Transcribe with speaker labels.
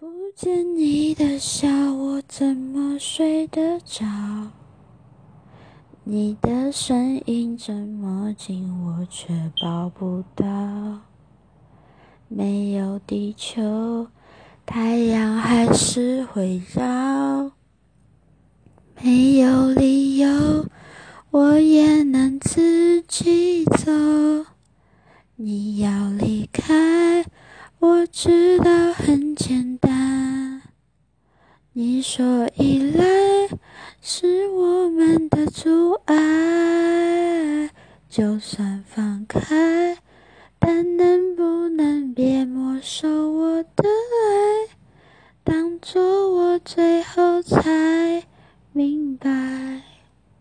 Speaker 1: 不见你的笑，我怎么睡得着？你的声音这么近，我却抱不到。没有地球，太阳还是会绕。没有理由，我也能自己走。你要离开，我知道很简单。你说依赖是我们的阻碍，就算放开，但能不能别没收我的爱？当作我最后才明白。